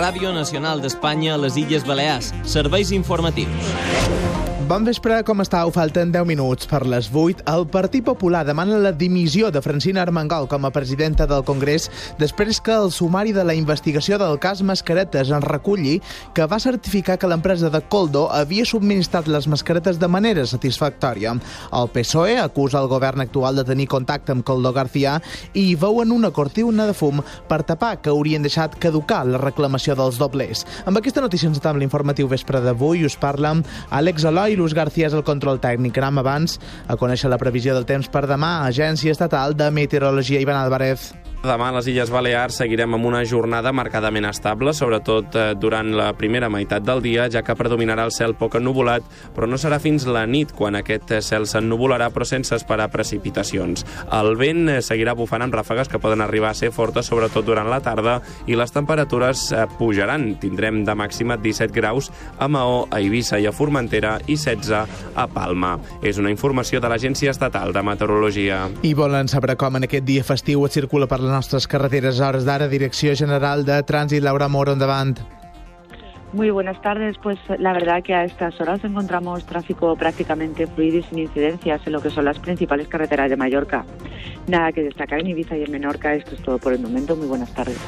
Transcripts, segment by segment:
Ràdio Nacional d'Espanya a les Illes Balears. Serveis informatius. Bon vespre, com estàu? Falten 10 minuts per les 8. El Partit Popular demana la dimissió de Francina Armengol com a presidenta del Congrés després que el sumari de la investigació del cas Mascaretes en reculli que va certificar que l'empresa de Coldo havia subministrat les mascaretes de manera satisfactòria. El PSOE acusa el govern actual de tenir contacte amb Coldo García i veuen una cortina de fum per tapar que haurien deixat caducar la reclamació dels doblers. Amb aquesta notícia ens atam l'informatiu vespre d'avui. Us parla Àlex Eloi Luz García és el control tècnic. Anem abans a conèixer la previsió del temps per demà. Agència Estatal de Meteorologia, Ivan Álvarez. Demà a les Illes Balears seguirem amb una jornada marcadament estable, sobretot eh, durant la primera meitat del dia, ja que predominarà el cel poc ennuvolat, però no serà fins la nit quan aquest cel s'ennuvolarà, però sense esperar precipitacions. El vent eh, seguirà bufant amb ràfegues que poden arribar a ser fortes, sobretot durant la tarda, i les temperatures eh, pujaran. Tindrem de màxima 17 graus a Maó, a Eivissa i a Formentera i 16 a Palma. És una informació de l'Agència Estatal de Meteorologia. I volen saber com en aquest dia festiu es circula per les nostres carreteres hores d'ara. Direcció General de Trànsit, Laura Moro, endavant. Muy buenas tardes. Pues la verdad que a estas horas encontramos tráfico prácticamente fluido y sin incidencias en lo que son las principales carreteras de Mallorca. Nada que destacar en Ibiza y en Menorca. Esto es todo por el momento. Muy buenas tardes.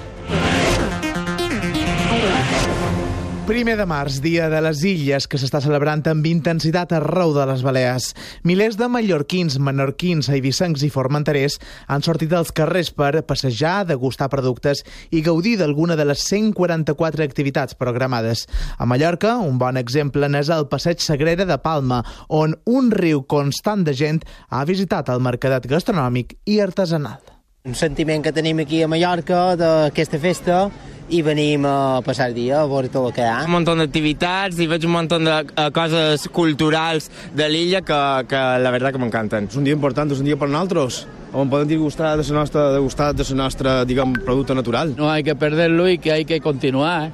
Primer de març, dia de les Illes, que s'està celebrant amb intensitat arreu de les Balears. Milers de mallorquins, menorquins, eivissencs i formenterers han sortit als carrers per passejar, degustar productes i gaudir d'alguna de les 144 activitats programades. A Mallorca, un bon exemple n'és el Passeig Sagrera de Palma, on un riu constant de gent ha visitat el mercadet gastronòmic i artesanal. Un sentiment que tenim aquí a Mallorca d'aquesta festa i venim a passar el dia a veure tot el que hi ha. Un munt d'activitats i veig un munt de uh, coses culturals de l'illa que, que la veritat que m'encanten. És un dia important, és un dia per nosaltres on podem degustar de la nostra, degustar de la nostra, diguem, producte natural. No hay que perderlo y que hay que continuar.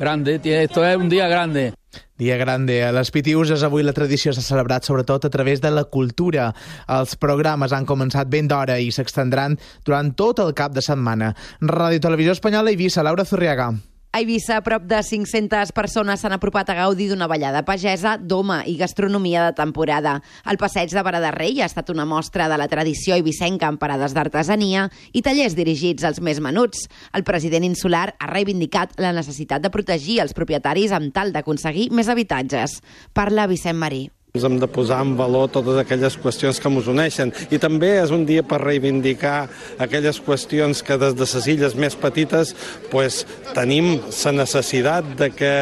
Grande, esto es un día grande. Dia grande. A les Pitiuses avui la tradició s'ha celebrat sobretot a través de la cultura. Els programes han començat ben d'hora i s'extendran durant tot el cap de setmana. Ràdio Televisió Espanyola i Vissa, Laura Zurriaga. A Eivissa, prop de 500 persones s'han apropat a gaudir d'una ballada pagesa, doma i gastronomia de temporada. El passeig de Vara de Rei ha estat una mostra de la tradició eivissenca amb parades d'artesania i tallers dirigits als més menuts. El president insular ha reivindicat la necessitat de protegir els propietaris amb tal d'aconseguir més habitatges. Parla Vicent Marí. Ens hem de posar en valor totes aquelles qüestions que ens uneixen. I també és un dia per reivindicar aquelles qüestions que des de les illes més petites pues, tenim la necessitat de que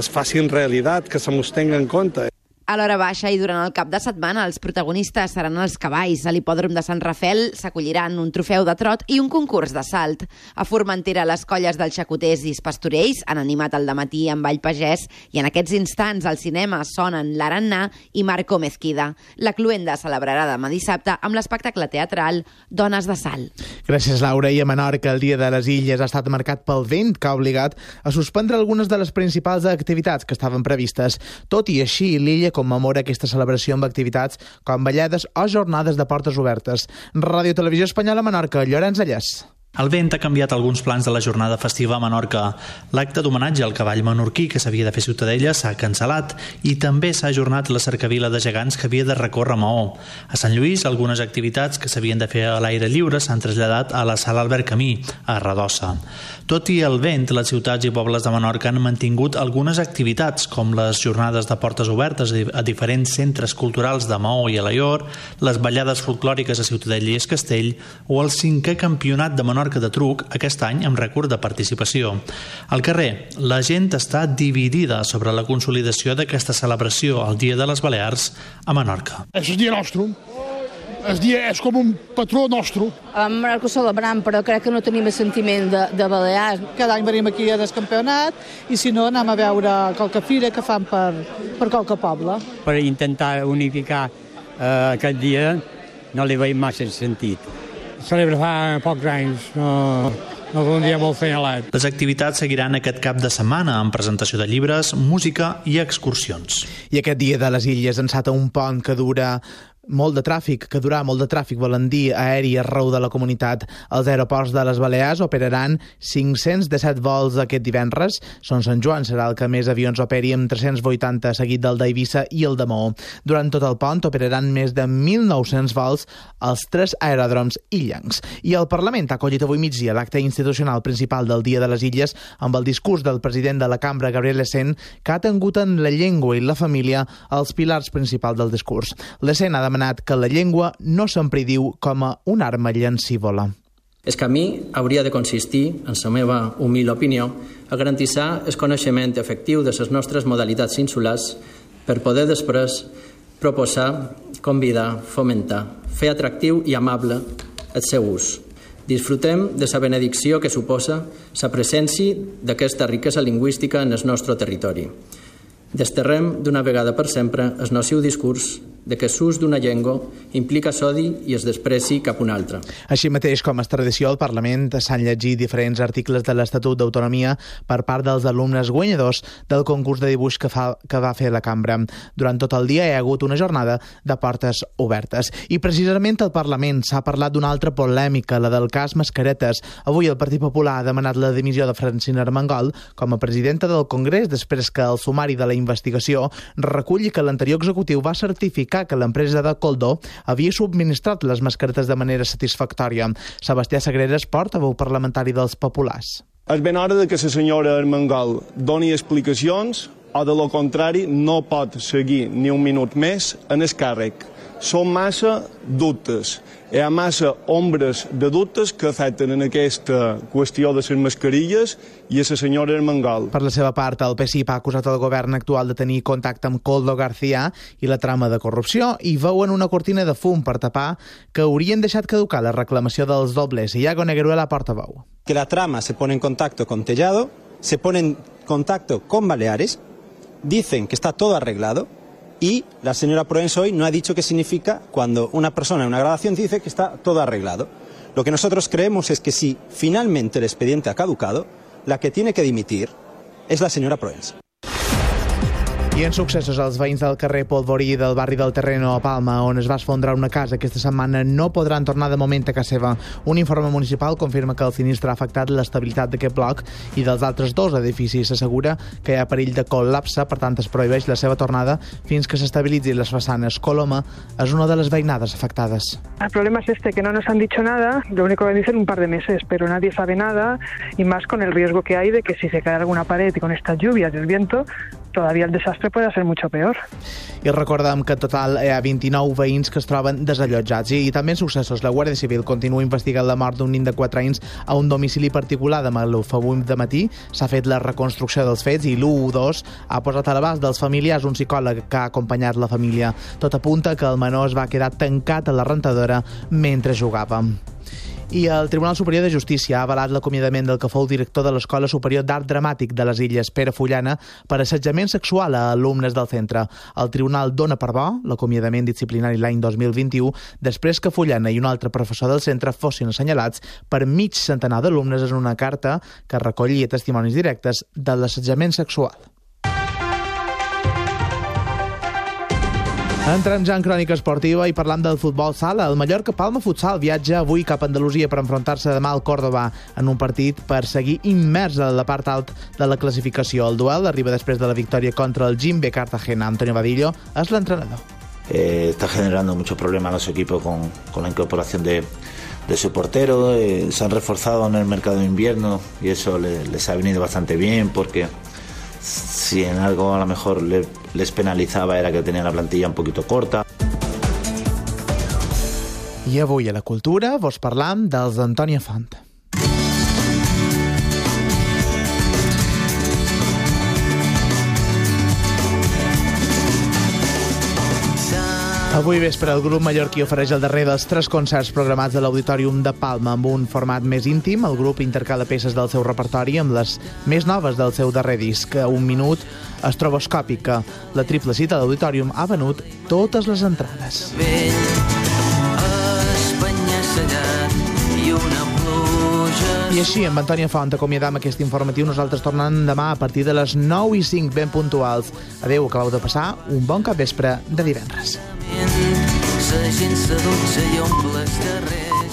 es facin realitat, que se mos tenga en compte. A l'hora baixa i durant el cap de setmana els protagonistes seran els cavalls. A l'hipòdrom de Sant Rafel s'acolliran un trofeu de trot i un concurs de salt. A Formentera les colles dels xacoters i pastorells han animat el matí amb Vall Pagès i en aquests instants al cinema sonen l'Arannà i Marco Mezquida. La Cluenda celebrarà demà dissabte amb l'espectacle teatral Dones de Sal. Gràcies, Laura. I a Menorca, el Dia de les Illes ha estat marcat pel vent que ha obligat a suspendre algunes de les principals activitats que estaven previstes. Tot i així, l'illa commemora aquesta celebració amb activitats com ballades o jornades de portes obertes. Ràdio Televisió Espanyola Menorca, Llorenç Allès. El vent ha canviat alguns plans de la jornada festiva a Menorca. L'acte d'homenatge al cavall menorquí que s'havia de fer Ciutadella s'ha cancel·lat i també s'ha ajornat la cercavila de gegants que havia de recórrer Maó. A Sant Lluís, algunes activitats que s'havien de fer a l'aire lliure s'han traslladat a la sala Albert Camí, a Radossa. Tot i el vent, les ciutats i pobles de Menorca han mantingut algunes activitats, com les jornades de portes obertes a diferents centres culturals de Maó i Alaior, les ballades folclòriques a Ciutadella i Escastell o el cinquè campionat de Menorca Menorca de Truc aquest any amb rècord de participació. Al carrer, la gent està dividida sobre la consolidació d'aquesta celebració al Dia de les Balears a Menorca. És el dia nostre. El dia és com un patró nostre. A Menorca celebrant, però crec que no tenim el sentiment de, de Balears. Cada any venim aquí a descampionat i si no anem a veure qualque fira que fan per, per qualque poble. Per intentar unificar eh, aquest dia no li veiem massa sentit celebra fa pocs anys, no, no un dia molt senyalat. Les activitats seguiran aquest cap de setmana amb presentació de llibres, música i excursions. I aquest dia de les Illes ensata un pont que dura molt de tràfic, que durà molt de tràfic, volen dir aeri arreu de la comunitat. Els aeroports de les Balears operaran 517 vols aquest divendres. Son Sant Joan serà el que més avions operi amb 380, seguit del d'Eivissa i el de Maó. Durant tot el pont operaran més de 1.900 vols als tres aeròdroms illencs. I el Parlament ha acollit avui migdia l'acte institucional principal del Dia de les Illes amb el discurs del president de la cambra, Gabriel Essent, que ha tingut en la llengua i la família els pilars principals del discurs. L'Essent ha demanat que la llengua no s'empri diu com a una arma llancívola. El camí hauria de consistir, en la meva humil opinió, a garantir el coneixement efectiu de les nostres modalitats insulars per poder després proposar, convidar, fomentar, fer atractiu i amable el seu ús. Disfrutem de la benedicció que suposa la presència d'aquesta riquesa lingüística en el nostre territori. Desterrem d'una vegada per sempre el nociu discurs de que l'ús d'una llengua implica sodi i es despreci cap una altra. Així mateix, com és tradició, al Parlament s'han llegit diferents articles de l'Estatut d'Autonomia per part dels alumnes guanyadors del concurs de dibuix que, fa, que va fer la cambra. Durant tot el dia hi ha hagut una jornada de portes obertes. I precisament al Parlament s'ha parlat d'una altra polèmica, la del cas Mascaretes. Avui el Partit Popular ha demanat la dimissió de Francina Armengol com a presidenta del Congrés després que el sumari de la investigació reculli que l'anterior executiu va certificar explicar que l'empresa de Coldó havia subministrat les mascaretes de manera satisfactòria. Sebastià Sagreres, portaveu parlamentari dels Populars. És ben hora de que la senyora Armengol doni explicacions o, de lo contrari, no pot seguir ni un minut més en el càrrec. Són massa dubtes hi ha massa ombres de dubtes que afecten en aquesta qüestió de les mascarilles i a la senyora Armengol. Per la seva part, el PSIP ha acusat el govern actual de tenir contacte amb Coldo García i la trama de corrupció i veuen una cortina de fum per tapar que haurien deixat caducar la reclamació dels dobles. Iago Negruela, portaveu. Que la trama se pone en contacto con Tellado, se pone en contacto con Baleares, dicen que está todo arreglado, y la señora Proenz hoy no ha dicho qué significa cuando una persona en una grabación dice que está todo arreglado. Lo que nosotros creemos es que si finalmente el expediente ha caducado, la que tiene que dimitir es la señora Proenz. I en successos, els veïns del carrer Polvorí del barri del Terreno a Palma, on es va esfondrar una casa aquesta setmana, no podran tornar de moment a casa seva. Un informe municipal confirma que el sinistre ha afectat l'estabilitat d'aquest bloc i dels altres dos edificis. S'assegura que hi ha perill de col·lapse, per tant es prohibeix la seva tornada fins que s'estabilitzin les façanes. Coloma és una de les veïnades afectades. El problema es este, que no nos han dicho nada, lo único que dicen un par de meses, pero nadie sabe nada y más con el riesgo que hay de que si se cae alguna pared y con estas lluvias y el viento, todavía el desastre puede ser mucho peor. I recordem que en total hi ha 29 veïns que es troben desallotjats. I, i també successos, la Guàrdia Civil continua investigant la mort d'un nin de 4 anys a un domicili particular de Maluf. Avui de matí s'ha fet la reconstrucció dels fets i l'U2 ha posat a l'abast dels familiars un psicòleg que ha acompanyat la família. Tot apunta que el menor es va quedar tancat a la rentadora mentre jugava. I el Tribunal Superior de Justícia ha avalat l'acomiadament del que fou director de l'Escola Superior d'Art Dramàtic de les Illes, Pere Fullana, per assetjament sexual a alumnes del centre. El Tribunal dona per bo l'acomiadament disciplinari l'any 2021 després que Fullana i un altre professor del centre fossin assenyalats per mig centenar d'alumnes en una carta que recollia testimonis directes de l'assetjament sexual. Entrem ja en crònica esportiva i parlant del futbol sala. El Mallorca Palma Futsal viatja avui cap a Andalusia per enfrontar-se demà al Córdoba en un partit per seguir immers a la part alta de la classificació. El duel arriba després de la victòria contra el Jimbe Cartagena. Antonio Vadillo és l'entrenador. Eh, está generando muchos problemas a su equipo con, con la incorporación de, de su portero. Eh, se han reforzado en el mercado de invierno y eso les, les ha venido bastante bien porque si en algo a lo mejor le, les penalizaba era que tenían la plantilla un poquito corta. I avui a la cultura vos parlam dels d'Antònia Font. Avui vespre el grup mallorquí ofereix el darrer dels tres concerts programats a l'Auditorium de Palma amb un format més íntim. El grup intercala peces del seu repertori amb les més noves del seu darrer disc, un minut estroboscòpica. La triple cita a l'Auditorium ha venut totes les entrades. I així, amb Antònia Font, acomiadam aquest informatiu. Nosaltres tornem demà a partir de les 9 i 5, ben puntuals. Adeu, acabeu de passar un bon cap vespre de divendres. La gent dotze i omple els darrers